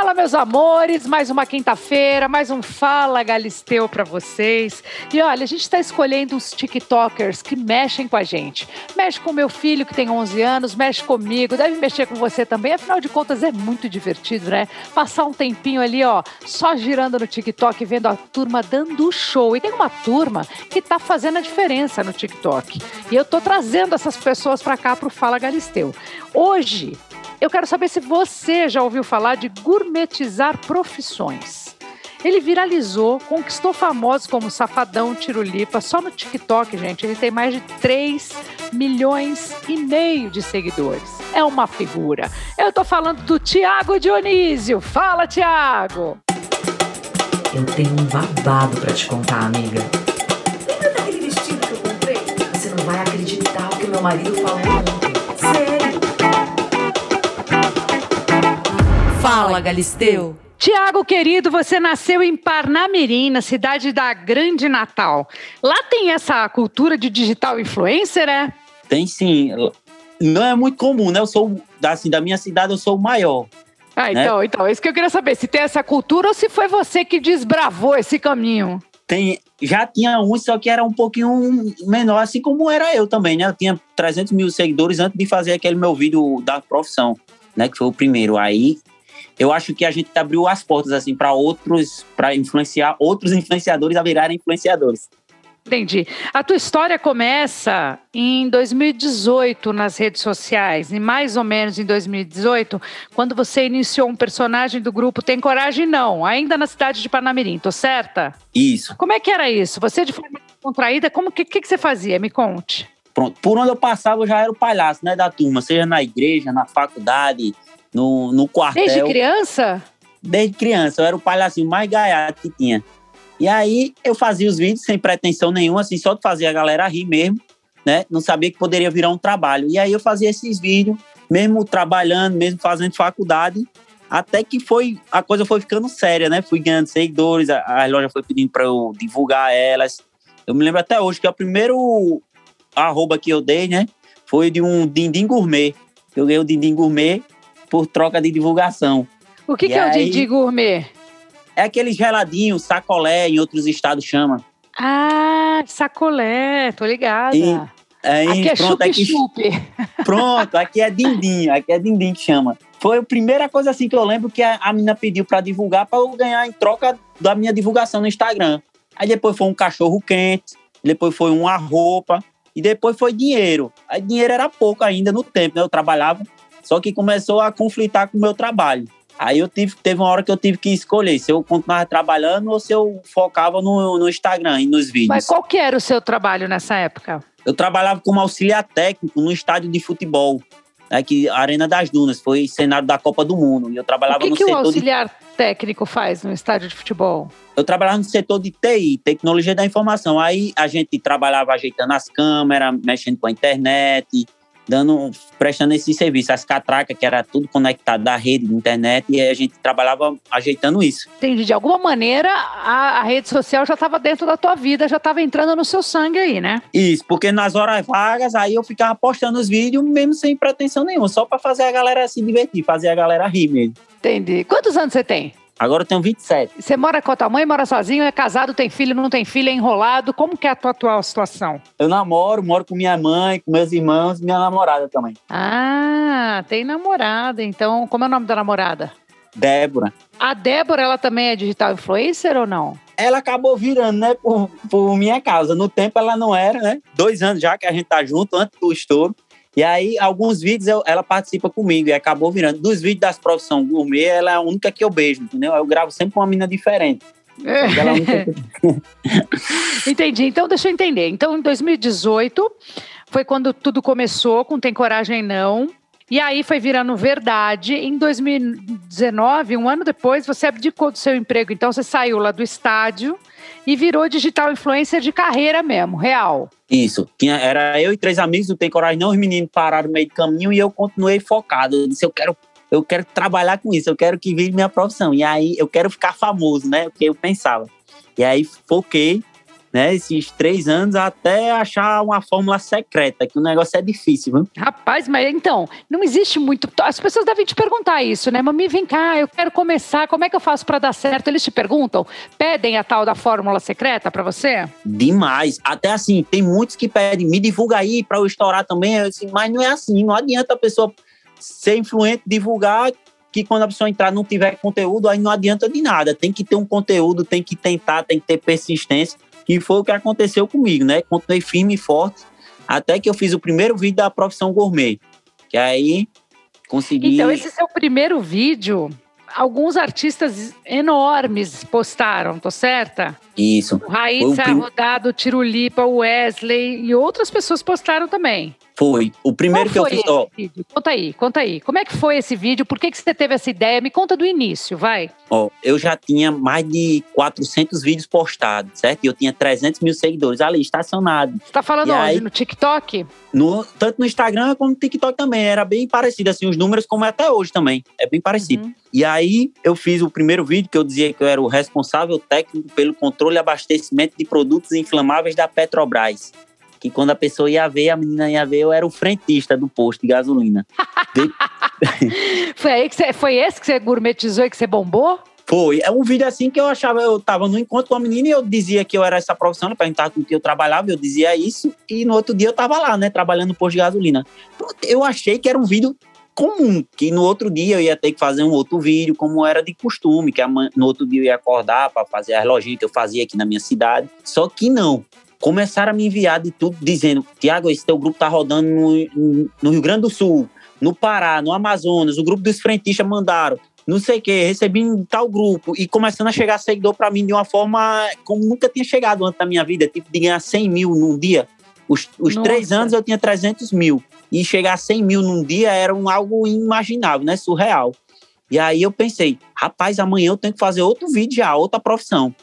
Fala, meus amores, mais uma quinta-feira, mais um Fala Galisteu para vocês. E olha, a gente está escolhendo os TikTokers que mexem com a gente. Mexe com meu filho que tem 11 anos, mexe comigo, deve mexer com você também. Afinal de contas, é muito divertido, né? Passar um tempinho ali, ó, só girando no TikTok, vendo a turma dando show. E tem uma turma que tá fazendo a diferença no TikTok. E eu tô trazendo essas pessoas para cá pro Fala Galisteu. Hoje, eu quero saber se você já ouviu falar de gourmetizar profissões. Ele viralizou, conquistou famosos como Safadão, Tirulipa, só no TikTok, gente. Ele tem mais de 3 milhões e meio de seguidores. É uma figura. Eu tô falando do Tiago Dionísio. Fala, Tiago! Eu tenho um babado para te contar, amiga. Lembra daquele vestido que eu comprei? Você não vai acreditar o que meu marido falou ontem. Fala, Galisteu. Tiago, querido, você nasceu em Parnamirim, na cidade da Grande Natal. Lá tem essa cultura de digital influencer, é? Tem sim. Não é muito comum, né? Eu sou, assim, da minha cidade, eu sou o maior. Ah, então, né? então, é isso que eu queria saber. Se tem essa cultura ou se foi você que desbravou esse caminho? Tem, já tinha um, só que era um pouquinho menor, assim como era eu também, né? Eu tinha 300 mil seguidores antes de fazer aquele meu vídeo da profissão, né? Que foi o primeiro. Aí eu acho que a gente abriu as portas assim para outros, para influenciar outros influenciadores a virarem influenciadores. Entendi. A tua história começa em 2018 nas redes sociais, e mais ou menos em 2018, quando você iniciou um personagem do grupo Tem Coragem Não, ainda na cidade de Panamirim, tô certa? Isso. Como é que era isso? Você de forma contraída, como que, que, que você fazia? Me conte. Pronto. Por onde eu passava, eu já era o palhaço, né, da turma, seja na igreja, na faculdade, no, no quartel. Desde criança? Desde criança, eu era o palhacinho mais gaiato que tinha. E aí eu fazia os vídeos sem pretensão nenhuma, assim, só de fazer a galera rir mesmo, né? Não sabia que poderia virar um trabalho. E aí eu fazia esses vídeos, mesmo trabalhando, mesmo fazendo faculdade, até que foi a coisa foi ficando séria, né? Fui ganhando seguidores, a, a loja foi pedindo para eu divulgar elas. Eu me lembro até hoje que o primeiro arroba que eu dei, né? Foi de um Dindim Gourmet. Eu ganhei o Dindim Gourmet por troca de divulgação. O que, que é o Didi Gourmet? É aquele geladinho, sacolé, em outros estados chama. Ah, sacolé, tô ligada. E, aí, aqui é chup-chup. Pronto, aqui é dindim, aqui é dindim que chama. Foi a primeira coisa assim que eu lembro que a, a menina pediu para divulgar para eu ganhar em troca da minha divulgação no Instagram. Aí depois foi um cachorro quente, depois foi uma roupa e depois foi dinheiro. Aí dinheiro era pouco ainda no tempo, né? Eu trabalhava só que começou a conflitar com o meu trabalho. Aí eu tive, teve uma hora que eu tive que escolher se eu continuava trabalhando ou se eu focava no, no Instagram e nos vídeos. Mas qual que era o seu trabalho nessa época? Eu trabalhava como auxiliar técnico no estádio de futebol, né, Arena das Dunas, foi cenário da Copa do Mundo. E eu trabalhava o que no que setor o auxiliar de... técnico faz no estádio de futebol? Eu trabalhava no setor de TI, tecnologia da informação. Aí a gente trabalhava ajeitando as câmeras, mexendo com a internet, dando, prestando esse serviço, as catracas, que era tudo conectado da rede, da internet, e a gente trabalhava ajeitando isso. Entendi. De alguma maneira, a, a rede social já estava dentro da tua vida, já estava entrando no seu sangue aí, né? Isso, porque nas horas vagas, aí eu ficava postando os vídeos, mesmo sem pretensão nenhuma, só para fazer a galera se divertir, fazer a galera rir mesmo. Entendi. Quantos anos você tem? Agora eu tenho 27. Você mora com a tua mãe, mora sozinho, é casado, tem filho, não tem filho, é enrolado. Como que é a tua atual situação? Eu namoro, moro com minha mãe, com meus irmãos, minha namorada também. Ah, tem namorada. Então, como é o nome da namorada? Débora. A Débora, ela também é digital influencer ou não? Ela acabou virando, né, por, por minha causa. No tempo ela não era, né? Dois anos já que a gente tá junto, antes do estouro. E aí, alguns vídeos eu, ela participa comigo e acabou virando. Dos vídeos das profissões gourmet, ela é a única que eu beijo, entendeu? Eu gravo sempre com uma mina diferente. É. Entendi. Então, deixa eu entender. Então, em 2018, foi quando tudo começou com Tem Coragem Não. E aí foi virando verdade. Em 2019, um ano depois, você abdicou do seu emprego. Então, você saiu lá do estádio e virou digital influencer de carreira mesmo, real. Isso. Era eu e três amigos, não tem coragem não, os meninos pararam no meio do caminho e eu continuei focado. Eu disse, eu quero, eu quero trabalhar com isso, eu quero que vire minha profissão. E aí eu quero ficar famoso, né? O que eu pensava. E aí foquei né, esses três anos até achar uma fórmula secreta, que o negócio é difícil, viu? Rapaz, mas então, não existe muito. As pessoas devem te perguntar isso, né? Mami, vem cá, eu quero começar, como é que eu faço para dar certo? Eles te perguntam, pedem a tal da fórmula secreta para você? Demais. Até assim, tem muitos que pedem, me divulga aí para eu estourar também. Eu disse, mas não é assim, não adianta a pessoa ser influente, divulgar que quando a pessoa entrar não tiver conteúdo, aí não adianta de nada. Tem que ter um conteúdo, tem que tentar, tem que ter persistência que foi o que aconteceu comigo, né? Continuei firme e forte, até que eu fiz o primeiro vídeo da profissão gourmet. Que aí consegui. Então, esse seu primeiro vídeo, alguns artistas enormes postaram, tô certa? Isso. O Raíssa prim... Rodado, o Tirulipa, o Wesley e outras pessoas postaram também. Foi. O primeiro Qual que eu fiz. Ó? Conta aí, conta aí. Como é que foi esse vídeo? Por que, que você teve essa ideia? Me conta do início, vai. Ó, eu já tinha mais de 400 vídeos postados, certo? E eu tinha 300 mil seguidores ali, estacionado. Você tá falando e onde? Aí, no TikTok? No, tanto no Instagram como no TikTok também. Era bem parecido, assim, os números como é até hoje também. É bem parecido. Uhum. E aí eu fiz o primeiro vídeo que eu dizia que eu era o responsável técnico pelo controle e abastecimento de produtos inflamáveis da Petrobras que quando a pessoa ia ver, a menina ia ver, eu era o frentista do posto de gasolina. de... foi, aí que você, foi esse que você gourmetizou e que você bombou? Foi. É um vídeo assim que eu achava, eu tava no encontro com a menina e eu dizia que eu era essa profissão, ela perguntava com que eu trabalhava, eu dizia isso, e no outro dia eu tava lá, né, trabalhando no posto de gasolina. Eu achei que era um vídeo comum, que no outro dia eu ia ter que fazer um outro vídeo, como era de costume, que no outro dia eu ia acordar para fazer as lojinhas que eu fazia aqui na minha cidade. Só que não começaram a me enviar de tudo, dizendo: Tiago, esse teu grupo tá rodando no, no, Rio Grande do Sul, no Pará, no Amazonas, o grupo dos frentistas mandaram, não sei o quê, recebi em tal grupo, e começando a chegar seguidor para mim de uma forma como nunca tinha chegado antes da minha vida, tipo de ganhar 100 mil num dia. Os, os três anos eu tinha 300 mil, e chegar a 100 mil num dia era um, algo inimaginável, né? Surreal. E aí eu pensei, rapaz, amanhã eu tenho que fazer outro vídeo já, outra profissão.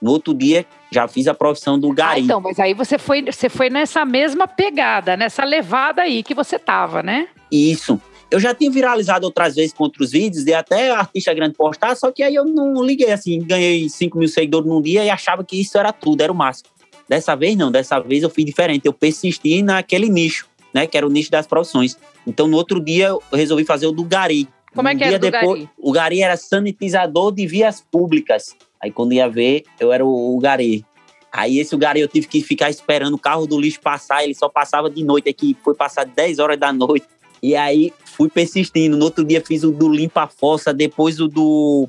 No outro dia, já fiz a profissão do gari. Ah, então, mas aí você foi, você foi nessa mesma pegada, nessa levada aí que você tava, né? Isso. Eu já tinha viralizado outras vezes com outros vídeos, e até artista grande postar, só que aí eu não liguei assim, ganhei 5 mil seguidores num dia e achava que isso era tudo, era o máximo. Dessa vez não, dessa vez eu fui diferente, eu persisti naquele nicho, né, que era o nicho das profissões. Então no outro dia eu resolvi fazer o do gari. Como é que um era o depois, gari? O gari era sanitizador de vias públicas. Aí quando ia ver, eu era o, o gari. Aí esse gari eu tive que ficar esperando o carro do lixo passar, ele só passava de noite aqui, foi passar 10 horas da noite. E aí fui persistindo. No outro dia fiz o do limpa fossa, depois o do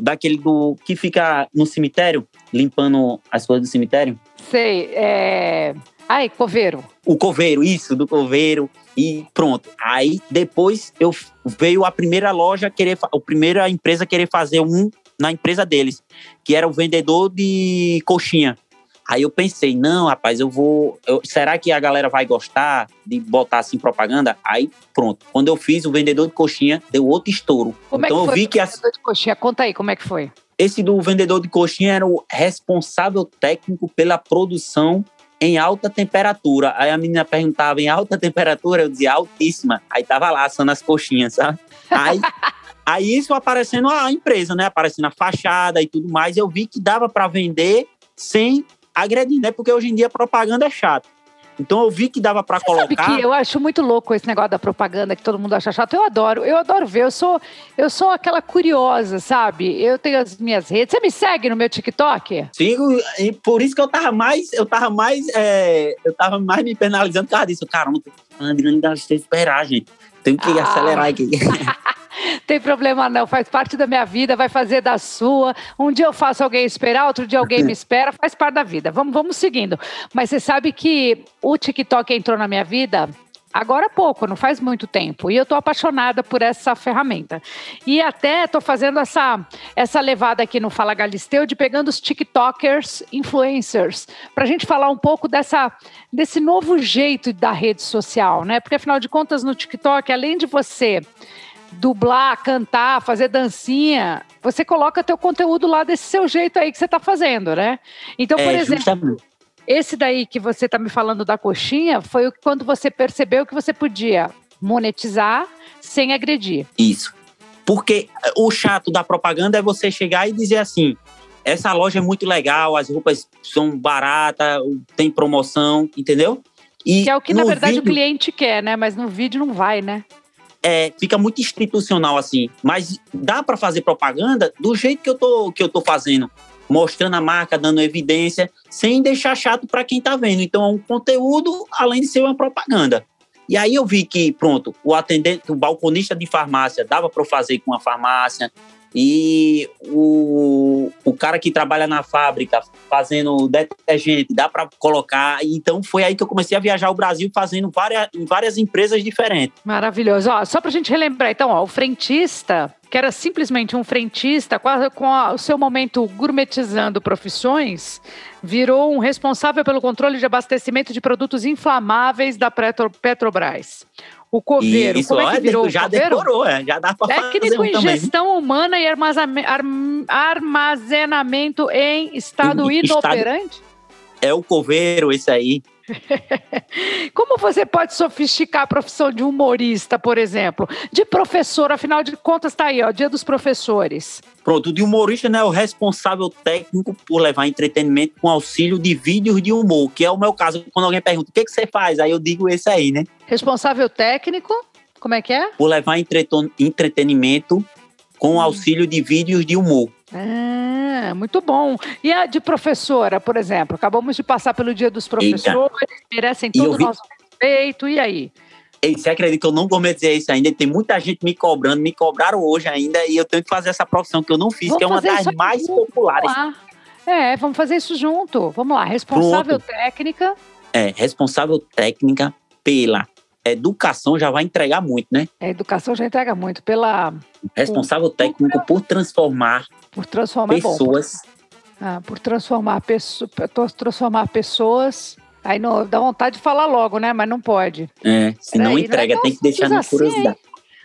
daquele do que fica no cemitério, limpando as coisas do cemitério. Sei, é Ai, coveiro. O coveiro, isso, do coveiro. E pronto. Aí depois eu veio a primeira loja querer, a primeira empresa querer fazer um na empresa deles, que era o vendedor de coxinha. Aí eu pensei, não, rapaz, eu vou. Eu, será que a galera vai gostar de botar assim propaganda? Aí pronto. Quando eu fiz o vendedor de coxinha, deu outro estouro. Como então é que eu vi que. O vendedor de coxinha, conta aí como é que foi. Esse do vendedor de coxinha era o responsável técnico pela produção em alta temperatura. Aí a menina perguntava em alta temperatura, eu dizia altíssima. Aí tava lá assando as coxinhas, sabe? Aí Aí isso aparecendo a empresa, né? Aparecendo a fachada e tudo mais. Eu vi que dava para vender sem agredir, né? Porque hoje em dia a propaganda é chata. Então eu vi que dava para colocar. Sabe que eu acho muito louco esse negócio da propaganda que todo mundo acha chato. Eu adoro, eu adoro ver. Eu sou, eu sou aquela curiosa, sabe? Eu tenho as minhas redes. Você me segue no meu TikTok? Sigo, e por isso que eu tava mais, eu tava mais, é, eu tava mais me penalizando por causa disso. Caramba, Adriano, dá esperar, gente. Tenho que ah. acelerar aqui. Tem problema não, faz parte da minha vida, vai fazer da sua. Um dia eu faço alguém esperar, outro dia alguém me espera, faz parte da vida. Vamos, vamos seguindo. Mas você sabe que o TikTok entrou na minha vida agora há pouco, não faz muito tempo. E eu tô apaixonada por essa ferramenta. E até tô fazendo essa, essa levada aqui no Fala Galisteu de pegando os TikTokers, influencers, para a gente falar um pouco dessa, desse novo jeito da rede social, né? Porque afinal de contas, no TikTok, além de você dublar, cantar, fazer dancinha, você coloca teu conteúdo lá desse seu jeito aí que você está fazendo, né? Então, por é, exemplo, justamente. esse daí que você está me falando da coxinha foi quando você percebeu que você podia monetizar sem agredir. Isso. Porque o chato da propaganda é você chegar e dizer assim: essa loja é muito legal, as roupas são baratas, tem promoção, entendeu? E que é o que, na verdade, vídeo, o cliente quer, né? Mas no vídeo não vai, né? É, fica muito institucional assim. Mas dá para fazer propaganda do jeito que eu tô, que eu tô fazendo. Mostrando a marca, dando evidência, sem deixar chato para quem tá vendo. Então é um conteúdo, além de ser uma propaganda. E aí eu vi que, pronto, o atendente, o balconista de farmácia dava para fazer com a farmácia, e o, o cara que trabalha na fábrica fazendo detergente, dá para colocar. Então foi aí que eu comecei a viajar o Brasil fazendo várias, em várias empresas diferentes. Maravilhoso. Ó, só para a gente relembrar, então, ó, o frentista, que era simplesmente um frentista, a, com a, o seu momento gourmetizando profissões, virou um responsável pelo controle de abastecimento de produtos inflamáveis da Petro, Petrobras. O coveiro. Isso, Como é que virou já decorou, é, já dá para fazer Técnico em também. gestão humana e armazenamento em estado inoperante? Estado... É o coveiro, esse aí. Como você pode sofisticar a profissão de humorista, por exemplo? De professor, afinal de contas, tá aí, ó, dia dos professores. Pronto, de humorista né, é o responsável técnico por levar entretenimento com auxílio de vídeos de humor, que é o meu caso. Quando alguém pergunta o que, que você faz, aí eu digo esse aí, né? Responsável técnico, como é que é? Por levar entretenimento com hum. auxílio de vídeos de humor. Ah, muito bom. E a de professora, por exemplo? Acabamos de passar pelo Dia dos Professores, Eita. merecem todo o vi... nosso respeito. E aí? Ei, você acredita que eu não comecei isso ainda? Tem muita gente me cobrando, me cobraram hoje ainda, e eu tenho que fazer essa profissão que eu não fiz, vamos que é uma das mais junto, populares. É, vamos fazer isso junto. Vamos lá, responsável Pronto. técnica. É, responsável técnica pela educação já vai entregar muito, né? A educação já entrega muito pela responsável por, técnico por transformar por transformar pessoas. Ah, por transformar pessoas, transformar pessoas. Aí não, dá vontade de falar logo, né? Mas não pode. É, se não entrega, não tem que deixar na assim, curiosidade.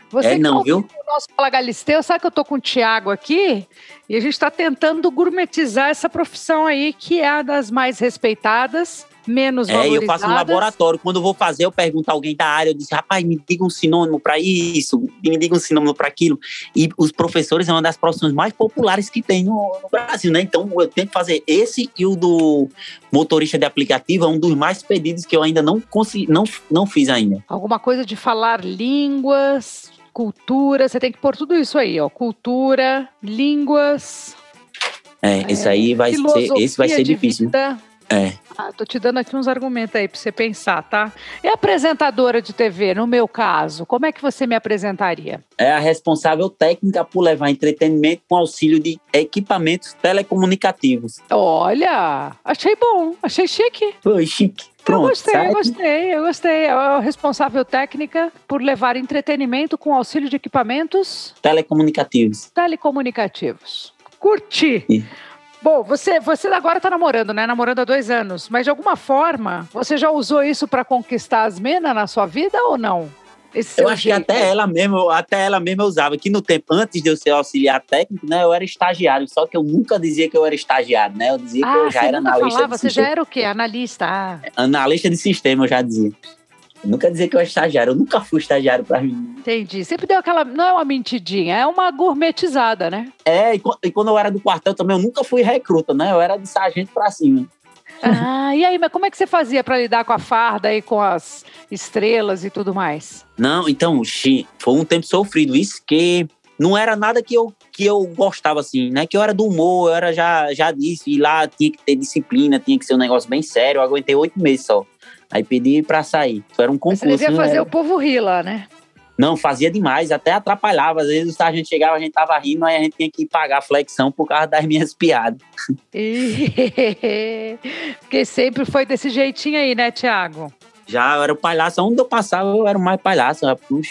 Você é, não, viu? O nosso Fala Galisteu, sabe que eu tô com o Tiago aqui e a gente está tentando gourmetizar essa profissão aí, que é a das mais respeitadas menos é, eu faço um laboratório. Quando eu vou fazer, eu pergunto a alguém da área, eu disse, rapaz, me diga um sinônimo para isso, me diga um sinônimo para aquilo. E os professores é uma das profissões mais populares que tem no, no, Brasil, né? Então eu tenho que fazer esse e o do motorista de aplicativo é um dos mais pedidos que eu ainda não consegui, não, não fiz ainda. Alguma coisa de falar línguas, cultura, você tem que pôr tudo isso aí, ó. Cultura, línguas. É, é esse aí vai ser, esse vai ser difícil. Vida. É. Ah, tô te dando aqui uns argumentos aí para você pensar, tá? E apresentadora de TV, no meu caso, como é que você me apresentaria? É a responsável técnica por levar entretenimento com auxílio de equipamentos telecomunicativos. Olha, achei bom, achei chique. Foi chique. Pronto, eu gostei, eu gostei, eu gostei. É a responsável técnica por levar entretenimento com auxílio de equipamentos telecomunicativos. Telecomunicativos. Curti. E... Bom, você, você agora está namorando, né? Namorando há dois anos. Mas de alguma forma, você já usou isso para conquistar as minas na sua vida ou não? eu acho que até ela mesmo, até ela mesma usava. Que no tempo, antes de eu ser auxiliar técnico, né? Eu era estagiário. Só que eu nunca dizia que eu era estagiário, né? Eu dizia ah, que eu já era analista. Falava, você já era o quê? Analista. Ah. Analista de sistema, eu já dizia. Nunca dizer que eu era estagiário, eu nunca fui estagiário para mim. Entendi. Sempre deu aquela. Não é uma mentidinha, é uma gourmetizada, né? É, e, e quando eu era do quartel também, eu nunca fui recruta, né? Eu era de sargento para cima. Ah, e aí, mas como é que você fazia para lidar com a farda e com as estrelas e tudo mais? Não, então, foi um tempo sofrido. Isso que não era nada que eu, que eu gostava, assim, né? Que eu era do humor, eu era, já, já disse, e lá tinha que ter disciplina, tinha que ser um negócio bem sério. Eu aguentei oito meses só. Aí pedi para sair. Era um concurso. Mas você devia fazer né? o povo rir lá, né? Não, fazia demais, até atrapalhava. Às vezes o sargento chegava, a gente tava rindo, aí a gente tinha que pagar a flexão por causa das minhas piadas. Porque sempre foi desse jeitinho aí, né, Tiago? Já eu era o palhaço, onde eu passava eu era o mais palhaço.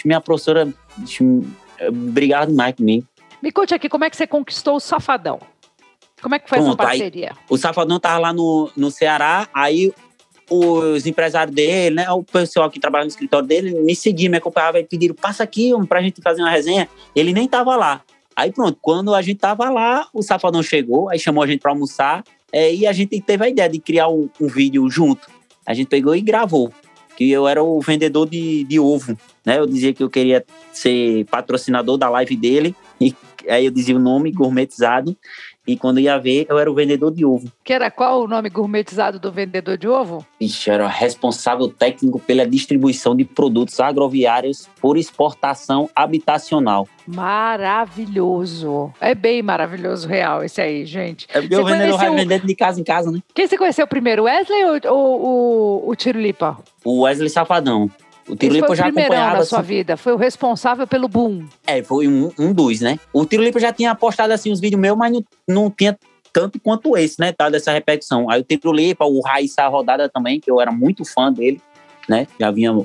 Minha professora brigava demais comigo. Me conte aqui, como é que você conquistou o Safadão? Como é que foi Pronto, essa parceria? Aí, o Safadão tava lá no, no Ceará, aí os empresários dele, né, o pessoal que trabalha no escritório dele, me seguiam, me acompanhava e pediram, passa aqui pra gente fazer uma resenha. Ele nem tava lá. Aí pronto, quando a gente tava lá, o Safadão chegou, aí chamou a gente para almoçar, é, e a gente teve a ideia de criar um, um, vídeo junto. A gente pegou e gravou, que eu era o vendedor de, de ovo, né? Eu dizia que eu queria ser patrocinador da live dele, e aí eu dizia o nome, gourmetizado, E quando ia ver, eu era o vendedor de ovo. Que era qual o nome gourmetizado do vendedor de ovo? Ixi, era responsável técnico pela distribuição de produtos agroviários por exportação habitacional. Maravilhoso. É bem maravilhoso, real, esse aí, gente. É porque o vendedor vai vendendo de casa em casa, né? Quem você conheceu primeiro, Wesley ou, ou, ou o Tiro Lipa? O Wesley Safadão. O Tiro Esse Lipa foi o já acompanhava. da sua assim- vida, foi o responsável pelo boom. É, foi um, um dos, né? O Tiro Lipa já tinha postado assim os vídeos meus, mas não, não tinha tanto quanto esse, né? Tá, dessa repetição. Aí o Tiro Lipa, o Raíssa Rodada também, que eu era muito fã dele, né? Já vinha,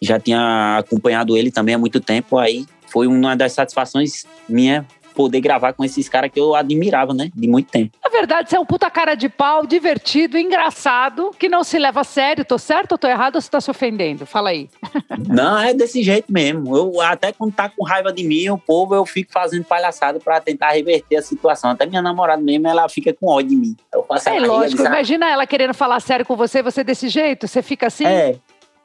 já tinha acompanhado ele também há muito tempo. Aí foi uma das satisfações minha poder gravar com esses caras que eu admirava, né? De muito tempo. Na verdade, você é um puta cara de pau, divertido, engraçado, que não se leva a sério. Tô certo ou tô errado ou você tá se ofendendo? Fala aí. Não, é desse jeito mesmo. Eu, até quando tá com raiva de mim, o povo, eu fico fazendo palhaçada pra tentar reverter a situação. Até minha namorada mesmo, ela fica com ódio de mim. Eu faço É lógico, diz, imagina ela querendo falar sério com você, você desse jeito, você fica assim. "Ah, É.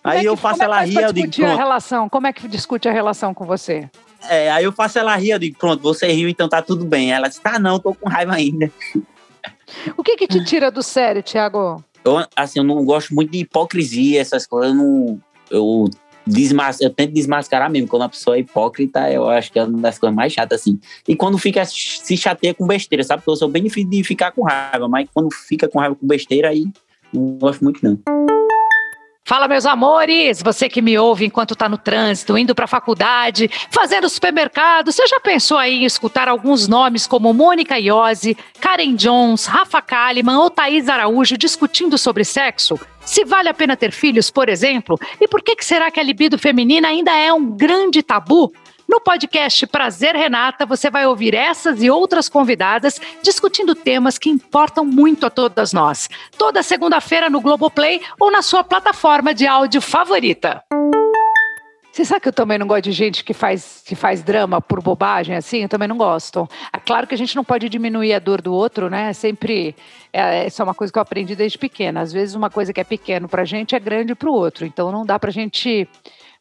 Como é Aí que- eu faço é ela rir, eu digo, discutir a pronto. relação? Como é que discute a relação com você? É, aí eu faço ela rir, eu digo, pronto, você riu, então tá tudo bem. Ela diz, tá não, tô com raiva ainda. O que que te tira do sério, Thiago? Eu, assim, eu não gosto muito de hipocrisia, essas coisas, eu não... Eu, desmas, eu tento desmascarar mesmo, quando a pessoa é hipócrita, eu acho que é uma das coisas mais chatas, assim. E quando fica, se chateia com besteira, sabe? Porque eu sou bem difícil de ficar com raiva, mas quando fica com raiva com besteira, aí não gosto muito, não. Fala, meus amores! Você que me ouve enquanto está no trânsito, indo para a faculdade, fazendo supermercado, você já pensou aí em escutar alguns nomes como Mônica Iose, Karen Jones, Rafa Kalimann ou Thaís Araújo discutindo sobre sexo? Se vale a pena ter filhos, por exemplo? E por que, que será que a libido feminina ainda é um grande tabu? No podcast Prazer Renata, você vai ouvir essas e outras convidadas discutindo temas que importam muito a todas nós. Toda segunda-feira no Globoplay ou na sua plataforma de áudio favorita. Você sabe que eu também não gosto de gente que faz, que faz drama por bobagem, assim? Eu também não gosto. É claro que a gente não pode diminuir a dor do outro, né? Sempre. É, isso é uma coisa que eu aprendi desde pequena. Às vezes, uma coisa que é pequeno pra gente é grande pro outro. Então, não dá pra gente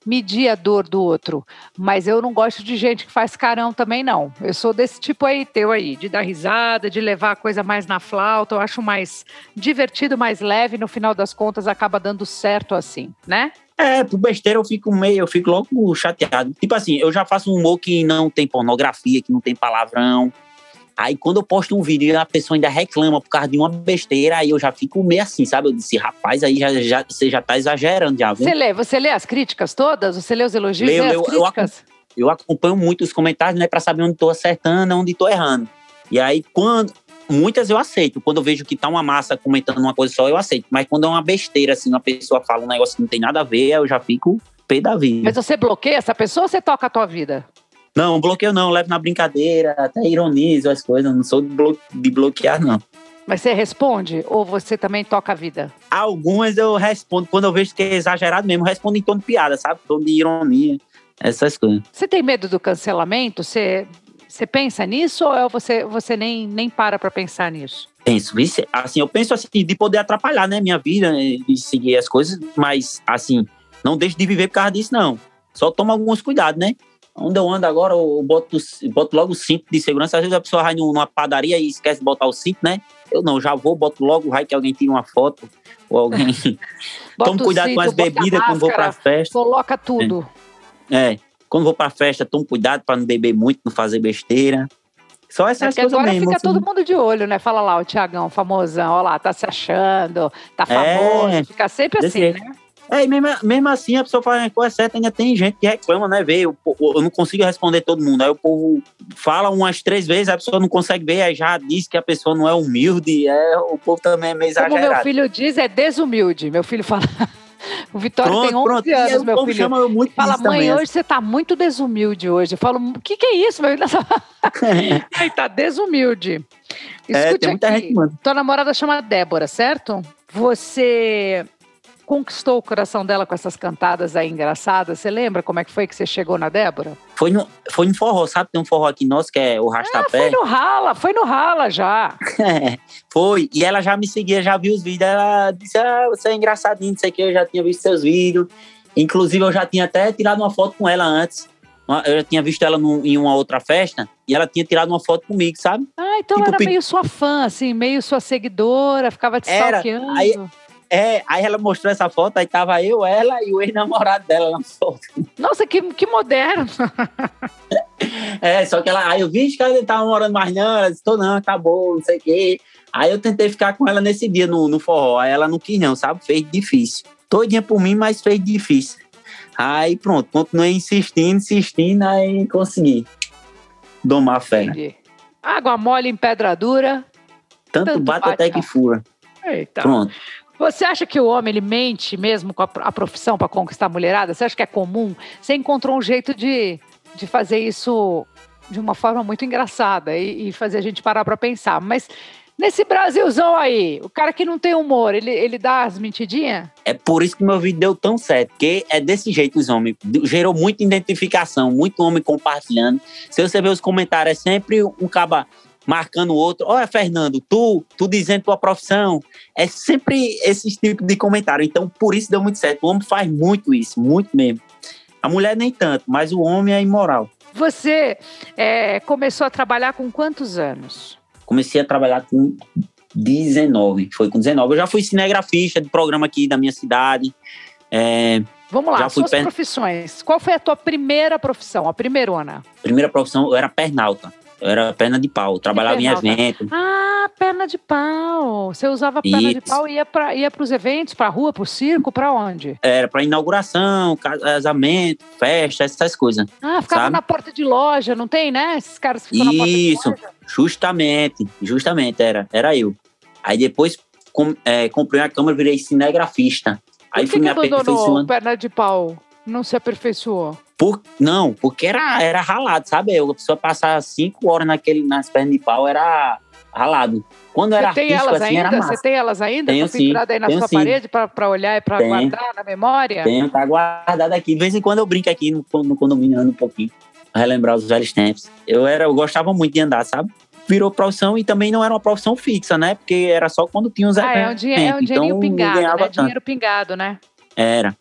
medir a dor do outro. Mas eu não gosto de gente que faz carão também, não. Eu sou desse tipo aí, teu aí, de dar risada, de levar a coisa mais na flauta. Eu acho mais divertido, mais leve. No final das contas, acaba dando certo assim, né? É, por besteira eu fico meio, eu fico logo chateado. Tipo assim, eu já faço um humor que não tem pornografia, que não tem palavrão. Aí quando eu posto um vídeo e a pessoa ainda reclama por causa de uma besteira, aí eu já fico meio assim, sabe? Eu disse, rapaz, aí já, já, você já tá exagerando já, viu? Você lê, você lê as críticas todas? Você lê os elogios as leio, eu críticas? Eu acompanho muito os comentários, né, pra saber onde tô acertando, onde tô errando. E aí, quando. Muitas eu aceito. Quando eu vejo que tá uma massa comentando uma coisa só, eu aceito. Mas quando é uma besteira, assim, uma pessoa fala um negócio que não tem nada a ver, eu já fico pé da vida. Mas você bloqueia essa pessoa ou você toca a tua vida? Não, bloqueio não, levo na brincadeira, até ironizo as coisas, não sou de, blo de bloquear, não. Mas você responde ou você também toca a vida? Algumas eu respondo, quando eu vejo que é exagerado mesmo, respondo em tom de piada, sabe? Tom de ironia, essas coisas. Você tem medo do cancelamento? Você, você pensa nisso ou é você, você nem, nem para pra pensar nisso? Penso, assim, eu penso assim, de poder atrapalhar, né, minha vida, de seguir as coisas, mas, assim, não deixo de viver por causa disso, não. Só tomo alguns cuidados, né? Onde eu ando agora, eu boto, boto logo o cinto de segurança. Às vezes a pessoa vai num- numa padaria e esquece de botar o cinto, né? Eu não, já vou, boto logo, vai que alguém tira uma foto, ou alguém... Tomo cuidado com cinto, as bota a bebidas quando vou pra festa. Coloca tudo. É, quando vou pra festa, tomo cuidado pra não beber muito, não fazer besteira. Só É essas porque coisas agora mesmo. fica assim. todo mundo de olho, né? Fala lá, o Tiagão, famosão, ó lá, tá se achando, tá É, famoso, fica sempre assim, jeito. né? É, e mesmo, mesmo assim a pessoa fala a coisa certa, ainda tem gente que reclama, né? Vê, eu, eu não consigo responder todo mundo. Aí o povo fala umas três vezes, a pessoa não consegue ver, aí já diz que a pessoa não é humilde. É, o povo também é meio Como meu exagerado. filho diz, é desumilde. Meu filho fala. o Vitório tem 11 E aí anos, o meu povo filho. chama eu muito Fala, mãe, hoje você tá muito desumilde hoje. Eu falo, o que, que é isso, meu filho? Ai, tá desumilde. É, Escute tem muita aqui. gente manda. Tua namorada chama Débora, certo? Você conquistou o coração dela com essas cantadas aí engraçadas. Você lembra como é que foi que você chegou na Débora? Foi no, foi no forró, sabe? Tem um forró aqui nosso que é o Ah, Rastapé. foi no rala, foi no rala já. Foi. E ela já me seguia, já viu os vídeos. Ela disse: Ah, você é engraçadinho, não sei o que. Eu já tinha visto seus vídeos. Inclusive, eu já tinha até tirado uma foto com ela antes. eu já tinha visto ela num- em uma outra festa e ela tinha tirado uma foto comigo, sabe? Ah, então Tipo, era pe- meio sua fã, assim, meio sua seguidora, ficava te Era, stalkeando. aí- É, aí ela mostrou essa foto, aí tava eu, ela e o ex-namorado dela na foto. Nossa, que, que moderno. É, só que ela, aí eu vi que ela não tava morando mais não, ela disse, tô não, acabou, não sei o quê. Aí eu tentei ficar com ela nesse dia no, no forró, aí ela não quis não, sabe? Fez difícil. Todinha por mim, mas fez difícil. Aí pronto, continuei insistindo, insistindo, aí consegui domar a fera. Entendi. Água mole em pedra dura. Tanto, Tanto bate bate, até que fura. Eita. Pronto. Você acha que o homem ele mente mesmo com a, profissão para conquistar a mulherada? Você acha que é comum? Você encontrou um jeito de, de fazer isso de uma forma muito engraçada e, e fazer a gente parar para pensar. Mas nesse Brasilzão aí, o cara que não tem humor, ele, ele dá as mentidinhas? É por isso que meu vídeo deu tão certo, porque é desse jeito os homens. Gerou muita identificação, muito homem compartilhando. Se você ver os comentários, é sempre um caba marcando o outro. Olha, Fernando, tu, tu dizendo tua profissão. É sempre esse tipo de comentário. Então, por isso deu muito certo. O homem faz muito isso, muito mesmo. A mulher nem tanto, mas o homem é imoral. Você é, começou a trabalhar com quantos anos? Comecei a trabalhar com 19, foi com 19. Eu já fui cinegrafista de programa aqui da minha cidade. É, Vamos lá, Já fui suas per- profissões. Qual foi a tua primeira profissão, a primeirona? primeira profissão, eu era pernalta. Eu era perna de pau, trabalhava em evento. Ah, perna de pau. Você usava perna de Isso. pau e ia para ia os eventos, para rua, para o circo, para onde? Era para inauguração, casamento, festa, essas coisas. Ah, ficava Sabe? na porta de loja, não tem, né? Esses caras ficam na porta de Isso. loja. Justamente, justamente, era, era eu. Aí depois com- é, comprei uma câmera e virei cinegrafista. Aí Por fui que, me que abandonou aperfeiçoando. perna de pau? Não se aperfeiçoou. Por, não, porque era, era ralado, sabe? Eu, a pessoa passar cinco horas naquele, nas pernas de pau era ralado. Quando era Você tem artístico, elas assim, era ainda? Você tem elas ainda? Tenho tá sim, aí na tenho sua sim. parede para olhar e para guardar na memória? Tenho, tá guardado aqui. De vez em quando eu brinco aqui no, no condomínio, ando um pouquinho, relembrar os velhos tempos. Eu, era, eu gostava muito de andar, sabe? Virou profissão e também não era uma profissão fixa, né? Porque era só quando tinha os Ah, é um, é um dinheirinho então, pingado, né? Dinheiro pingado, né? Era,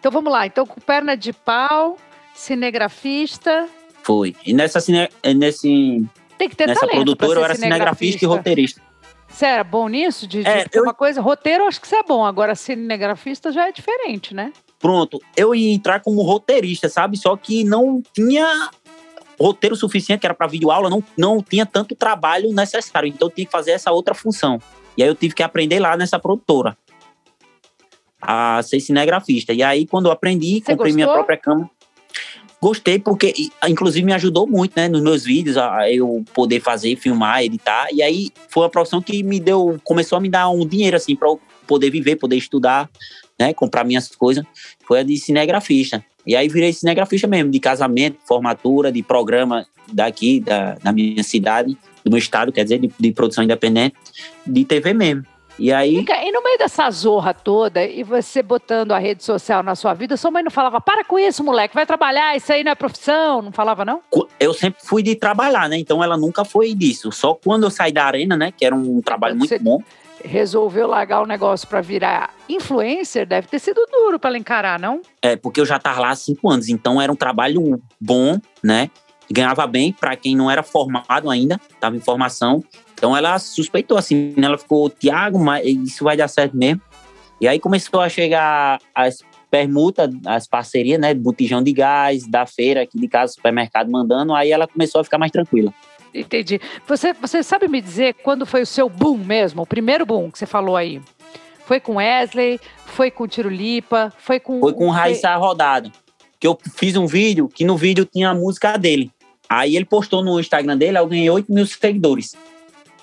Então vamos lá. Então, com perna de pau, cinegrafista. foi. E nessa, cine, nesse, Tem que ter nessa talento produtora eu era cinegrafista e roteirista. Você era bom nisso? De, de É, eu- uma coisa. Roteiro, acho que você é bom. Agora, cinegrafista já é diferente, né? Pronto, eu ia entrar como roteirista, sabe? Só que não tinha roteiro suficiente, que era para vídeo aula, não, não tinha tanto trabalho necessário. Então eu tinha que fazer essa outra função. E aí eu tive que aprender lá nessa produtora a ser cinegrafista. E aí, quando eu aprendi, Você comprei minha gostou? própria câmera. Gostei, porque inclusive me ajudou muito, né, nos meus vídeos, a eu poder fazer, filmar, editar. E aí foi uma profissão que me deu, começou a me dar um dinheiro, assim, para eu poder viver, poder estudar, né, comprar minhas coisas. Foi a de cinegrafista. E aí virei cinegrafista mesmo, de casamento, formatura, de programa daqui, da, da minha cidade, do meu estado, quer dizer, de, de produção independente, de TV mesmo. E aí. Cá, E no meio dessa zorra toda, e você botando a rede social na sua vida, sua mãe não falava, para com isso, moleque, vai trabalhar, isso aí não é profissão. Não falava, não? Eu sempre fui de trabalhar, né? Então ela nunca foi disso. Só quando eu saí da arena, né? Que era um trabalho muito Você- bom. Resolveu largar o negócio pra virar influencer, deve ter sido duro pra ela encarar, não? É, porque eu já estava lá há cinco anos. Então era um trabalho bom, né? Ganhava bem para quem não era formado ainda, estava em formação. Então ela suspeitou assim, né? Ela ficou, Tiago, mas isso vai dar certo mesmo. E aí começou a chegar as permutas, as parcerias, né? Botijão de gás, da feira aqui de casa, supermercado mandando. Aí ela começou a ficar mais tranquila. Entendi. Você, você sabe me dizer quando foi o seu boom mesmo? O primeiro boom que você falou aí? Foi com Wesley? Foi com Tirulipa? Foi com. Foi com Raíssa Rodada. Que eu fiz um vídeo que no vídeo tinha a música dele. Aí ele postou no Instagram dele, eu ganhei 8 mil seguidores.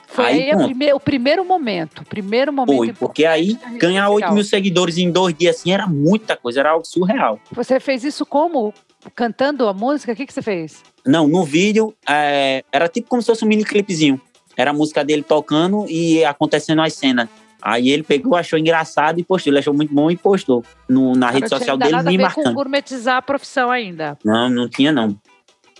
Foi aí, prime- o primeiro momento. O primeiro momento. Foi, porque aí ganhar 8 social. mil seguidores em dois dias assim era muita coisa, era algo surreal. Você fez isso como? Cantando a música? O que, que você fez? Não, no vídeo é, era tipo como se fosse um mini clipezinho. Era a música dele tocando e acontecendo as cenas. Aí ele pegou, achou engraçado e postou. Ele achou muito bom e postou no, na Ah, rede não social dele, me marcando. gourmetizar a profissão ainda. Não, não tinha não.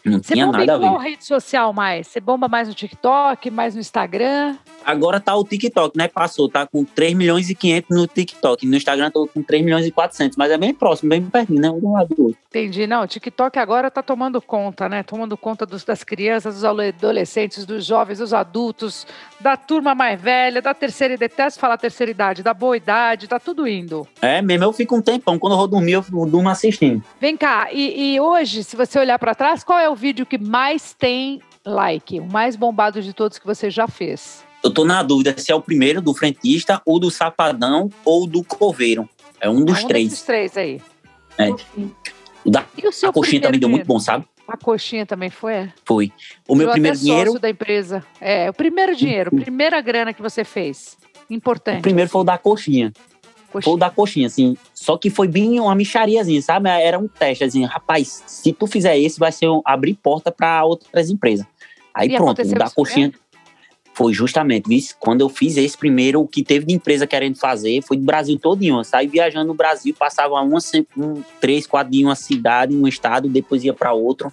Não Você tinha bomba nada a em ver. qual rede social mais? Você bomba mais no TikTok, mais no Instagram? Agora tá o TikTok, né? Passou, tá com 3 milhões e 500 no TikTok. No Instagram tô com 3 milhões e 400, mas é bem próximo, bem pertinho, né? Um do lado do outro. Entendi. Não, o TikTok agora tá tomando conta, né? Tomando conta dos- das crianças, dos adolescentes, dos jovens, dos adultos, da turma mais velha, da terceira idade. Detesto falar terceira idade, da boa idade, tá tudo indo. É mesmo, eu fico um tempão. Quando eu vou dormir, eu durmo assistindo. Vem cá, e, e hoje, se você olhar para trás, qual é o vídeo que mais tem like? O mais bombado de todos que você já fez? Eu tô na dúvida se é o primeiro do frentista, ou do Sapadão, ou do Coveiro. É um dos É um três. desses três aí. É. O da E o seu a coxinha também deu muito bom, sabe? A coxinha também foi? é? Foi. O meu Virou primeiro até dinheiro, da empresa. É, o primeiro dinheiro, a primeira grana que você fez. Importante. o primeiro foi o da coxinha. Coxinha. o da coxinha, assim. Só que foi bem uma michariazinha, sabe? Era um teste, assim, rapaz, se tu fizer esse, vai ser um, abrir porta para outras empresas. Aí E pronto, o da coxinha foi justamente, viu? Quando eu fiz esse primeiro, o que teve de empresa querendo fazer foi do Brasil todinho. Eu saí viajando no Brasil, passava uma, um, três, quatro dias em uma cidade, em um estado, depois ia para outro.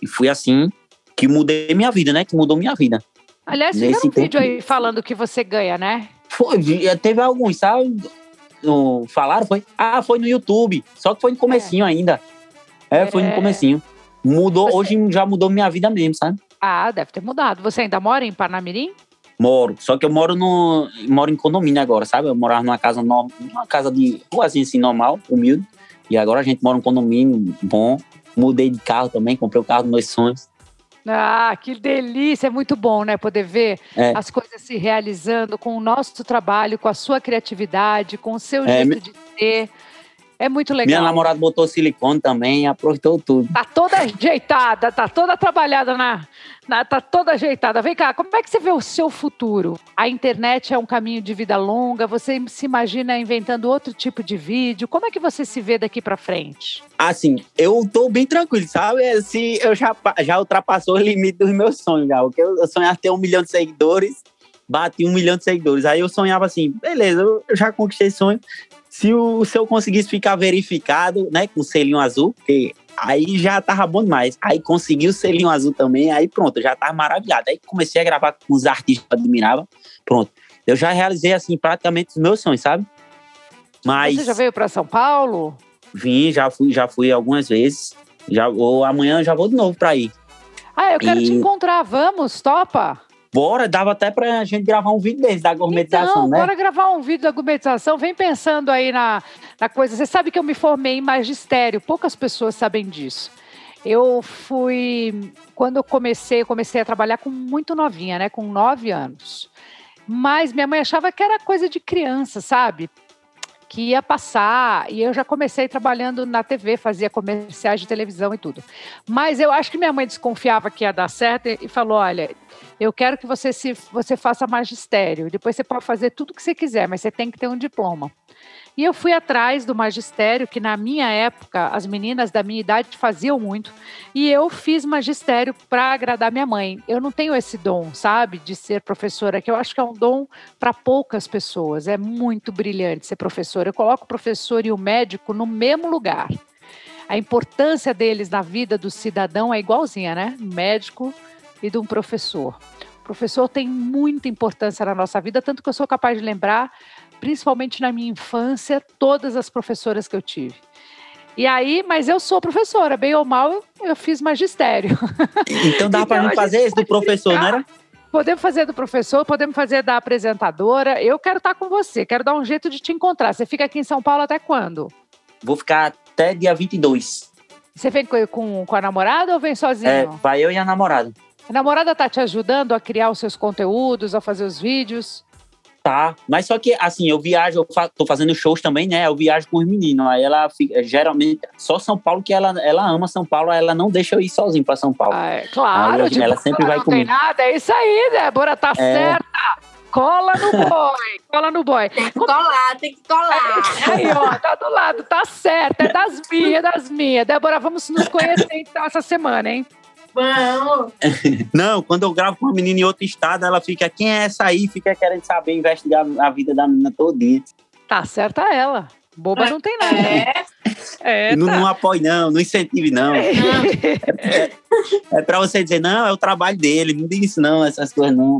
E fui assim que mudei minha vida, né? Que mudou minha vida. Aliás, fizeram um vídeo aí falando que você ganha, né? Foi, vi- teve alguns, sabe? No- falaram, foi? Ah, foi no YouTube. Só que foi no comecinho ainda. É, foi É. no comecinho. Mudou, Você- hoje já mudou minha vida mesmo, sabe? Ah, deve ter mudado. Você ainda mora em Parnamirim? Moro. Só que eu moro no. Moro em condomínio agora, sabe? Eu morava numa casa normal, numa casa de ruazinha assim, normal, humilde. E agora a gente mora em condomínio bom. Mudei de carro também, comprei o carro dos meus sonhos. Ah, que delícia! É muito bom, né? Poder ver É. as coisas se realizando com o nosso trabalho, com a sua criatividade, com o seu É, jeito me- de ser. É muito legal. Minha namorada botou silicone também, aproveitou tudo. Tá toda ajeitada, tá toda trabalhada na, na- Tá toda ajeitada. Vem cá, como é que você vê o seu futuro? A internet é um caminho de vida longa, você se imagina inventando outro tipo de vídeo? Como é que você se vê daqui pra frente? Assim, eu tô bem tranquilo, sabe? Assim, eu já, já ultrapassou o limite dos meus sonhos já. Porque eu, sonhava ter um milhão de seguidores, bati um milhão de seguidores. Aí eu sonhava assim, beleza, eu, já conquistei sonho. Se, o, se eu conseguisse ficar verificado, né, com o selinho azul, porque aí já tava bom demais. Aí consegui o selinho azul também, aí pronto, já tava maravilhado. Aí comecei a gravar com os artistas que eu admirava, pronto. Eu já realizei, assim, praticamente os meus sonhos, sabe? Mas... Você já veio pra São Paulo? Vim, já fui, já fui algumas vezes. Já, ou amanhã eu já vou de novo pra ir. Ah, eu quero te E- encontrar, vamos, topa? Bora, dava até pra gente gravar um vídeo desse da gourmetização, Então, né? bora gravar um vídeo da gourmetização. Vem pensando aí na, na coisa. Você sabe que eu me formei em magistério, poucas pessoas sabem disso. Eu fui. Quando eu comecei, eu comecei a trabalhar com muito novinha, né? Com nove anos. Mas minha mãe achava que era coisa de criança, sabe? Que ia passar. E eu já comecei trabalhando na TV, fazia comerciais de televisão e tudo. Mas eu acho que minha mãe desconfiava que ia dar certo e falou: olha, eu quero que você se você faça magistério. Depois você pode fazer tudo que você quiser, mas você tem que ter um diploma. E eu fui atrás do magistério, que na minha época as meninas da minha idade faziam muito, e eu fiz magistério para agradar minha mãe. Eu não tenho esse dom, sabe, de ser professora, que eu acho que é um dom para poucas pessoas. É muito brilhante ser professora. Eu coloco o professor e o médico no mesmo lugar. A importância deles na vida do cidadão é igualzinha, né? Médico e de um professor. O professor tem muita importância na nossa vida, tanto que eu sou capaz de lembrar, principalmente na minha infância, todas as professoras que eu tive. E aí, mas eu sou professora, bem ou mal, eu, eu fiz magistério. Então dá pra Então, gente a fazer esse do professor, não era? Podemos fazer do professor, podemos fazer da apresentadora. Eu quero estar com você, quero dar um jeito de te encontrar. Você fica aqui em São Paulo até quando? Vou ficar até dia 22. Você vem com, com, com a namorada ou vem sozinho? É, vai eu e a namorada. A namorada tá te ajudando a criar os seus conteúdos, a fazer os vídeos? Tá, mas só que assim, eu viajo, eu fa tô fazendo shows também, né? Eu viajo com os meninos. Aí ela fica, geralmente, só São Paulo que ela, ela ama São Paulo, aí ela não deixa eu ir sozinho pra São Paulo. Ah, é, claro, Aí ela sempre vai não comigo. tem nada, é isso aí, Débora, tá É. certa. Cola no boy, cola no boy. Tem que colar, tem que colar. Aí, ó, tá do lado, tá certo, é das minhas, das minhas. Débora, vamos nos conhecer então essa semana, hein? Vamos. Não, quando eu gravo com uma menina em outro estado, ela fica, quem é essa aí? Fica querendo saber, investigar a vida da menina todinha. Tá certa ela. Boba não tem nada. É, É, não, tá. não apoie, não, não incentive, não. É, é pra você dizer, não, é o trabalho dele, não diga isso, não, essas coisas não.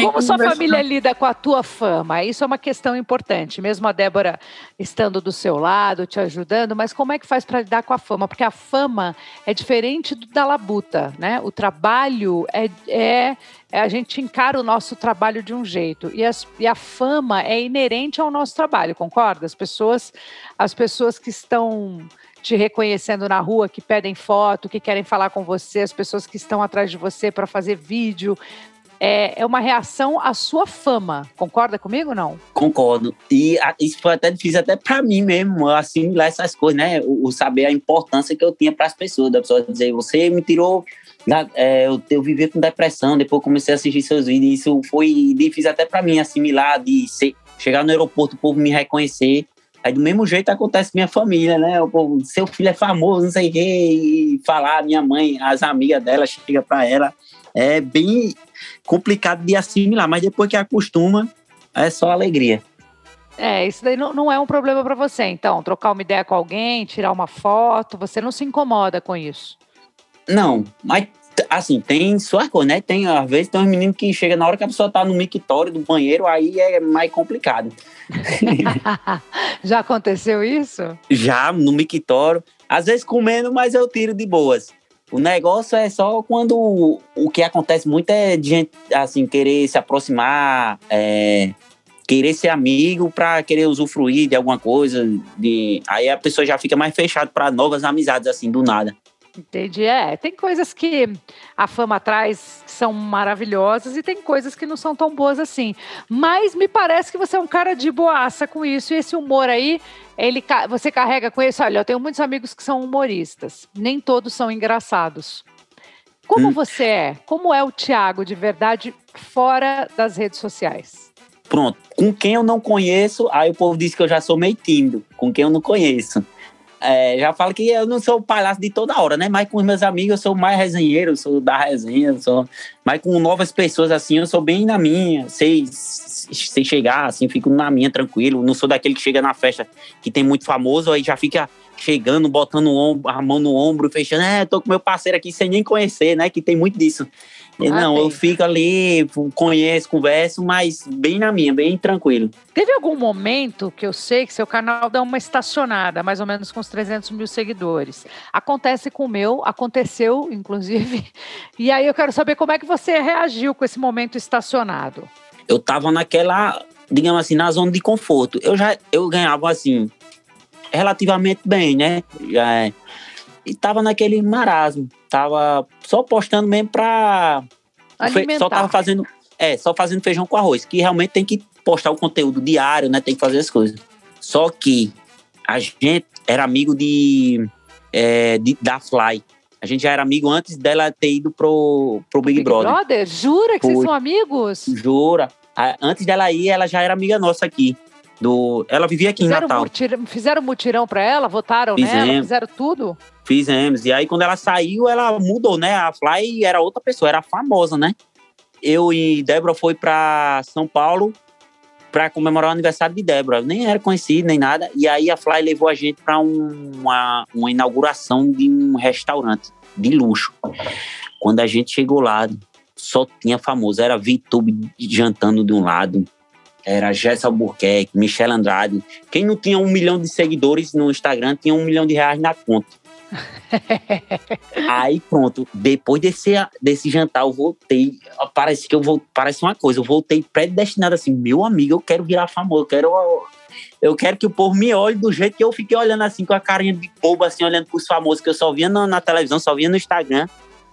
Como sua família lida com a tua fama? Isso é uma questão importante. Mesmo a Débora estando do seu lado, te ajudando, mas como é que faz para lidar com a fama? Porque a fama é diferente do da labuta, né? O trabalho é, é, é- a gente encara o nosso trabalho de um jeito e, as- e a fama é inerente ao nosso trabalho, concorda? As pessoas, as pessoas que estão te reconhecendo na rua, que pedem foto, que querem falar com você, as pessoas que estão atrás de você para fazer vídeo, é, é uma reação à sua fama. Concorda comigo não? Concordo. E a- isso foi até difícil até pra mim mesmo, assimilar essas coisas, né? O, o saber a importância que eu tinha para as pessoas, da pessoa dizer, você me tirou. da- é, eu, eu com depressão, depois comecei a assistir seus vídeos, isso foi difícil até para mim assimilar, de ser- chegar no aeroporto, o povo me reconhecer. Aí do mesmo jeito acontece com minha família, né? O povo, seu filho é famoso, não sei o quê, e falar, minha mãe, as amigas dela chega para ela. É bem complicado de assimilar, mas depois que acostuma, é só alegria. É, isso daí não, não é um problema para você. Então, trocar uma ideia com alguém, tirar uma foto, você não se incomoda com isso. Não, mas assim, tem suas coisas, né? Tem, às vezes tem uns meninos que chega na hora que a pessoa tá no mictório do banheiro, aí é mais complicado. Já aconteceu isso? Já no mictório, às vezes comendo, mas eu tiro de boas. O negócio é só quando o, o que acontece muito é de gente, assim, querer se aproximar, é, querer ser amigo pra querer usufruir de alguma coisa. De, aí a pessoa já fica mais fechada para novas amizades, assim, do nada. Entendi. É, tem coisas que a fama traz que são maravilhosas e tem coisas que não são tão boas assim. Mas me parece que você é um cara de boaça com isso. E esse humor aí, ele, você carrega com isso. Olha, eu tenho muitos amigos que são humoristas. Nem todos são engraçados. Como Hum. você é? Como é o Thiago de verdade fora das redes sociais? Pronto, com quem eu não conheço, aí o povo diz que eu já sou meio tímido, com quem eu não conheço. É, já falo que eu não sou palhaço de toda hora, né? Mas com os meus amigos eu sou mais resenheiro, sou da resenha, sou... mas com novas pessoas assim, eu sou bem na minha, sei, sei chegar, assim, fico na minha tranquilo. Não sou daquele que chega na festa que tem muito famoso, aí já fica chegando, botando a mão no ombro, fechando, é, tô com meu parceiro aqui sem nem conhecer, né? Que tem muito disso. Ah, não, eu fico ali, conheço, converso, mas bem na minha, bem tranquilo. Teve algum momento que eu sei que seu canal dá uma estacionada, mais ou menos com uns 300 mil seguidores. Acontece com o meu, aconteceu, inclusive. E aí eu quero saber como é que você reagiu com esse momento estacionado. eu tava naquela, digamos assim, na zona de conforto. Eu já eu ganhava assim relativamente bem, né? Já é. E tava naquele marasmo, tava só postando mesmo pra Alimentar. só tava fazendo, é, só fazendo feijão com arroz, que realmente tem que postar o conteúdo diário, né? Tem que fazer as coisas. Só que a gente era amigo de, é, de da Fly. A gente já era amigo antes dela ter ido pro, pro Big, Brother. Jura que vocês Foi. são amigos? Jura? Antes dela ir, ela já era amiga nossa aqui. Do, ela vivia aqui em Fizeram, Natal. mutirão, fizeram mutirão pra ela, votaram nela, Fizemos. fizeram tudo? Fizemos. E aí, quando ela saiu, ela mudou, né? A Fly era outra pessoa, era famosa, né? Eu e Débora foi pra São Paulo pra comemorar o aniversário de Débora. Nem era conhecido, nem nada. E aí a Fly levou a gente um- uma, uma inauguração de um restaurante de luxo. Quando a gente chegou lá, só tinha famoso. Era VTube jantando de um lado. Era Jess Albuquerque, Michelle Andrade. Quem não tinha um milhão de seguidores no Instagram tinha um milhão de reais na conta. Aí pronto, depois desse, desse jantar eu voltei, parece que eu vou, parece uma coisa, eu voltei predestinado assim, meu amigo, eu quero virar famoso, eu quero eu quero que o povo me olhe do jeito que eu fiquei olhando assim com a carinha de bobo assim, olhando pros famosos que eu só via na, na televisão, só via no Instagram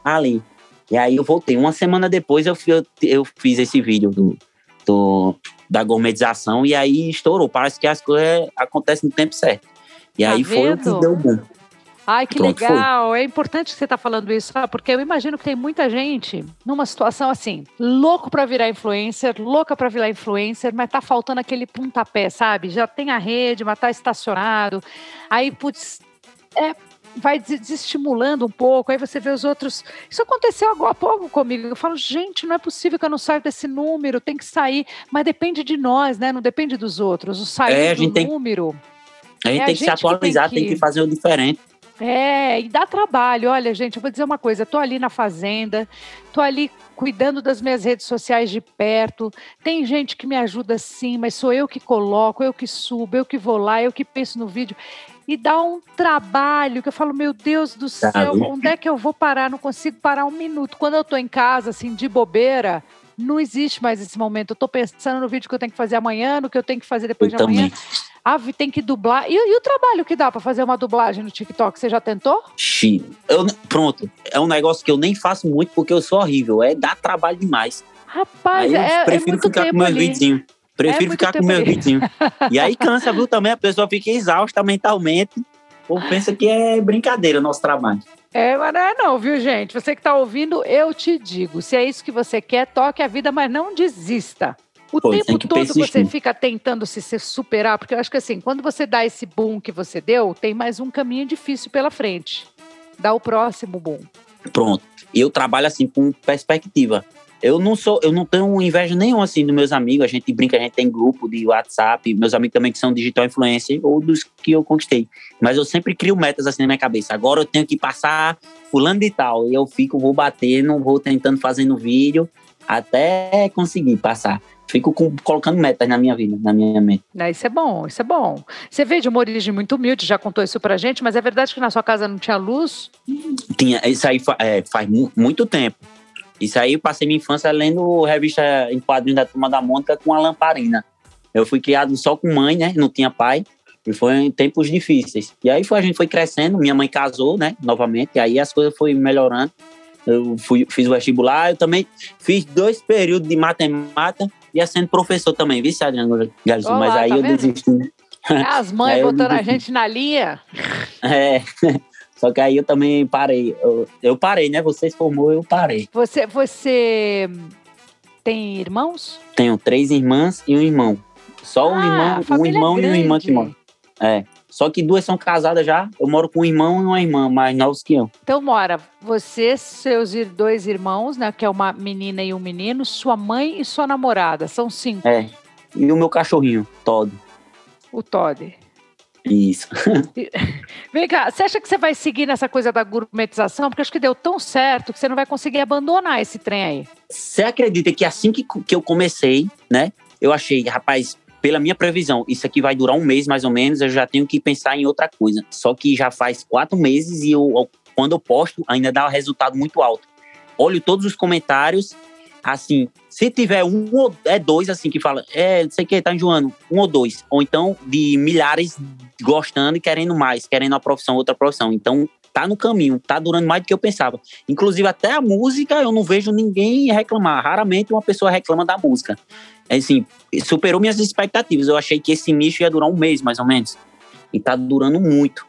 ali. E aí eu voltei, uma semana depois eu, eu, eu fiz esse vídeo do, do da gourmetização e aí estourou, parece que as coisas acontecem no tempo certo. E Tá aí foi o que vendo? deu bom. Ai, que Pronto, foi. legal. É importante que você está falando isso, porque eu imagino que tem muita gente numa situação assim, louco para virar influencer, louca para virar influencer, mas tá faltando aquele pontapé, sabe? Já tem a rede, mas tá estacionado. Aí, putz, é, vai des- desestimulando um pouco. Aí você vê os outros. Isso aconteceu agora há pouco comigo. Eu falo, gente, não é possível que eu não saia desse número, tem que sair. Mas depende de nós, né? Não depende dos outros. O sair É, a do tem- número. A gente É a tem que se atualizar, tem tem que- que fazer o diferente. É, e dá trabalho. Olha, gente, eu vou dizer uma coisa: tô ali na fazenda, tô ali cuidando das minhas redes sociais de perto. Tem gente que me ajuda sim, mas sou eu que coloco, eu que subo, eu que vou lá, eu que penso no vídeo. E dá um trabalho que eu falo, meu Deus do céu, Sabe? onde é que eu vou parar? Não consigo parar um minuto. Quando eu tô em casa, assim, de bobeira, não existe mais esse momento. Eu tô pensando no vídeo que eu tenho que fazer amanhã, no que eu tenho que fazer depois Eu de amanhã. também. Ah, tem que dublar. E, e o trabalho que dá para fazer uma dublagem no TikTok? Você já tentou? Xi, Eu, pronto, é um negócio que eu nem faço muito porque eu sou horrível. É dar trabalho demais. Rapaz, aí eu é, é prefiro muito ficar com meus ali. videozinhos. Prefiro muito ficar com meus ali. videozinhos. E aí cansa, viu, também. A pessoa fica exausta mentalmente. Ou pensa que é brincadeira o nosso trabalho. É, mas não é não, viu, gente? Você que tá ouvindo, eu te digo. Se é isso que você quer, toque a vida, mas não desista. O tem tempo todo você persistir. fica tentando se, se superar, porque eu acho que assim, quando você dá esse boom que você deu, tem mais um caminho difícil pela frente. Dá o próximo boom. Pronto. Eu trabalho assim com perspectiva. Eu não sou, eu não tenho inveja nenhuma assim dos meus amigos. A gente brinca, a gente tem grupo de WhatsApp, meus amigos também que são digital influencer ou dos que eu conquistei. Mas eu sempre crio metas assim na minha cabeça. Agora eu tenho que passar fulano de tal. E eu fico, vou batendo, vou tentando fazendo vídeo até conseguir passar. Fico com- colocando metas na minha vida, na minha mente. Né, Isso é bom, isso é bom. Você veio de uma origem muito humilde, já contou isso pra gente, mas é verdade que na sua casa não tinha luz? Tinha, isso aí fa- é, faz mu- muito tempo. Isso aí eu passei minha infância lendo revista em quadrinhos da Turma da Mônica com a lamparina. Eu fui criado só com mãe, né? Não tinha pai. E foi em tempos difíceis. E aí foi, a gente foi crescendo, minha mãe casou, né? Novamente, e aí as coisas foram melhorando. Eu fui, fiz o vestibular, eu também fiz dois períodos de matemática e sendo professor também, viu, Adriano Galizon? Olá, Mas aí tá eu vendo? desisti. né? As mães botando a gente na linha. É. Só que aí eu também parei. Eu, eu parei, né? Vocês formou, eu parei. Você, você tem irmãos? Tenho três irmãs e um irmão. Só um Ah, irmão, um irmão e uma irmã que grande. moram. É. Só que duas são casadas já. Eu moro com um irmão e uma irmã mais novos que eu. Então, mora você, seus dois irmãos, né? Que é uma menina e um menino, sua mãe e sua namorada. São cinco. É. E o meu cachorrinho, Todd. O Todd. Isso. Vem cá, você acha que você vai seguir nessa coisa da gourmetização? Porque acho que deu tão certo que você não vai conseguir abandonar esse trem aí. Você acredita que assim que, que eu comecei, né? Eu achei, rapaz, pela minha previsão, isso aqui vai durar um mês mais ou menos, eu já tenho que pensar em outra coisa. Só que já faz quatro meses e eu, quando eu posto, ainda dá um resultado muito alto. Olho todos os comentários, assim, se tiver um ou é dois, assim, que fala, é, não sei o que, tá enjoando, um ou dois. Ou então de milhares gostando e querendo mais, querendo uma profissão, outra profissão. Então, tá no caminho, tá durando mais do que eu pensava. Inclusive, até a música, eu não vejo ninguém reclamar. Raramente uma pessoa reclama da música. É assim, superou minhas expectativas. Eu achei que esse nicho ia durar um mês, mais ou menos. E tá durando muito.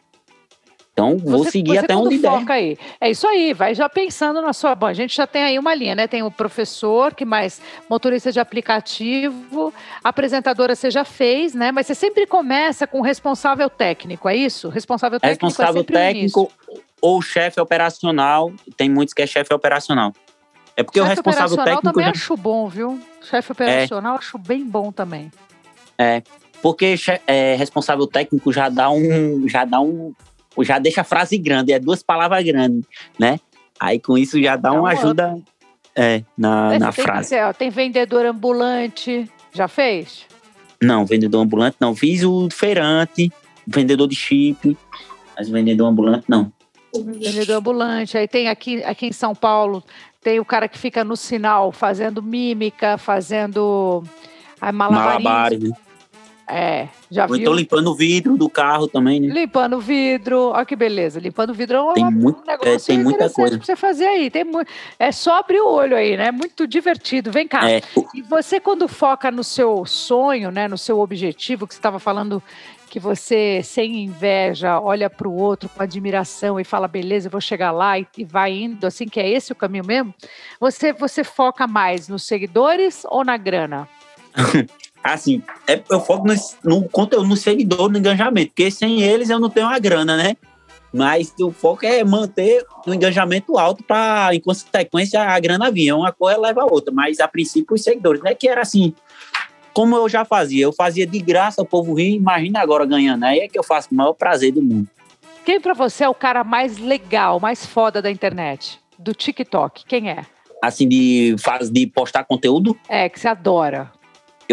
Então, vou Você- seguir você até onde der. aí. É isso aí, vai já pensando na sua. Bom, a gente já tem aí uma linha, né? Tem o professor, que mais motorista de aplicativo, apresentadora você já fez, né? Mas você sempre começa com o responsável técnico, é isso? Responsável técnico é Responsável o início. técnico ou chefe operacional. Tem muitos que é chefe operacional. É porque o Chefe responsável operacional técnico. também já- acho bom, viu? Chefe operacional acho bem bom também. Porque che- é, responsável técnico já dá um. Já dá um. Já deixa a frase grande, é duas palavras grandes, né? Aí com isso já dá uma um ajuda é, na, na tem, frase. ó, tem vendedor ambulante, já fez? Não, vendedor ambulante não. Fiz o feirante, vendedor de chip, mas vendedor ambulante não. Vendedor ambulante. Aí tem aqui, aqui em São Paulo, tem o cara que fica no sinal fazendo mímica, fazendo a malabarismo. Malabares, né? É, já Ou viu? então limpando o vidro do carro também, né? Limpando o vidro, olha que beleza. Limpando o vidro é um Tem muito- negócio é, tem muita coisa. pra você fazer aí. Tem mu... É só abrir o olho aí, né? Muito divertido. Vem cá. É, E você, quando foca no seu sonho, né, no seu objetivo, que você estava falando que você, sem inveja, olha para o outro com admiração e fala, beleza, eu vou chegar lá e, e vai indo, assim, que é esse o caminho mesmo, você, você foca mais nos seguidores ou na grana? assim, é, eu foco no, no conteúdo, no seguidor, no engajamento, porque sem eles eu não tenho a grana, né? Mas o foco é manter o engajamento alto para, em consequência, a grana vir. Uma coisa leva a outra, mas a princípio os seguidores, né? Que era assim, como eu já fazia, eu fazia de graça, o povo ria, imagina agora ganhando. Aí é que eu faço com o maior prazer do mundo. Quem pra você é o cara mais legal, mais foda da internet? Do TikTok, quem é? Assim, de, faz, de postar conteúdo, É, que você adora.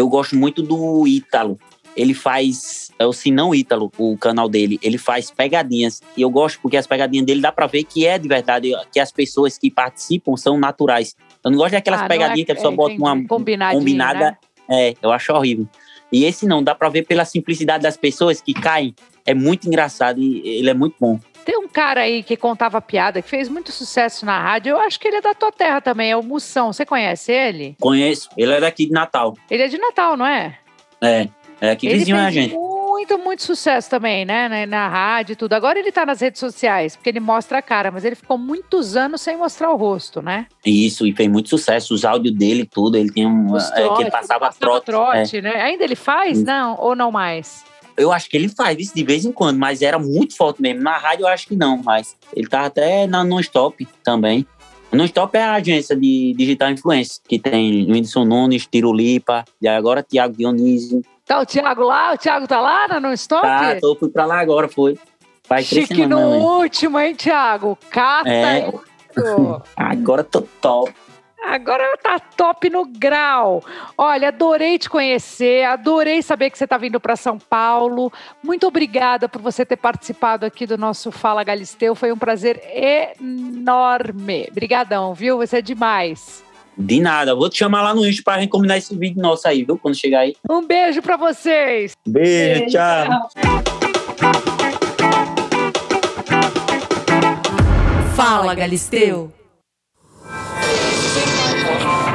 Eu gosto muito do Ítalo. Ele faz, é o Sinão Ítalo, o canal dele. Ele faz pegadinhas. E eu gosto porque as pegadinhas dele dá pra ver que é de verdade, que as pessoas que participam são naturais. Eu não gosto daquelas Ah, pegadinhas é- que a pessoa é, bota uma combinada. né? É, eu acho horrível. E esse não, dá pra ver pela simplicidade das pessoas que caem. É muito engraçado e ele é muito bom. Tem um cara aí que contava piada, que fez muito sucesso na rádio. Eu acho que ele é da tua terra também, é o Moção. Você conhece ele? Conheço, ele é daqui de Natal. Ele é de Natal, não é? É, é aqui ele vizinho a gente. muito, muito sucesso também, né? Na, na rádio e tudo. Agora ele tá nas redes sociais, porque ele mostra a cara, mas ele ficou muitos anos sem mostrar o rosto, né? Isso, e fez muito sucesso. Os áudios dele tudo, ele tem um. Os é, que ele trote, passava, trote. é. trote, né? Ainda ele faz? Isso. Não, ou não mais? Eu acho que ele faz isso de vez em quando, mas era muito forte mesmo. Na rádio eu acho que não, mas ele tá até na Non-Stop também. Non-Stop é a agência de digital influência, que tem Whindersson Nunes, Tirulipa, e agora Tiago Dionísio. Tá o Thiago lá? O Thiago tá lá na Non Stop? Tá, tô, fui pra lá agora, foi. Faz três Chique no semanas. né? último, hein, Thiago? Cata É. Agora tô top. Agora tá top no grau. Olha, adorei te conhecer, adorei saber que você tá vindo para São Paulo. Muito obrigada por você ter participado aqui do nosso Fala Galisteu. Foi um prazer enorme. Obrigadão, viu? Você é demais. De nada. Vou te chamar lá no Insta pra gente combinar esse vídeo nosso aí, viu? Quando chegar aí. Um beijo para vocês. Beijo, tchau. Fala, Galisteu. Thank you.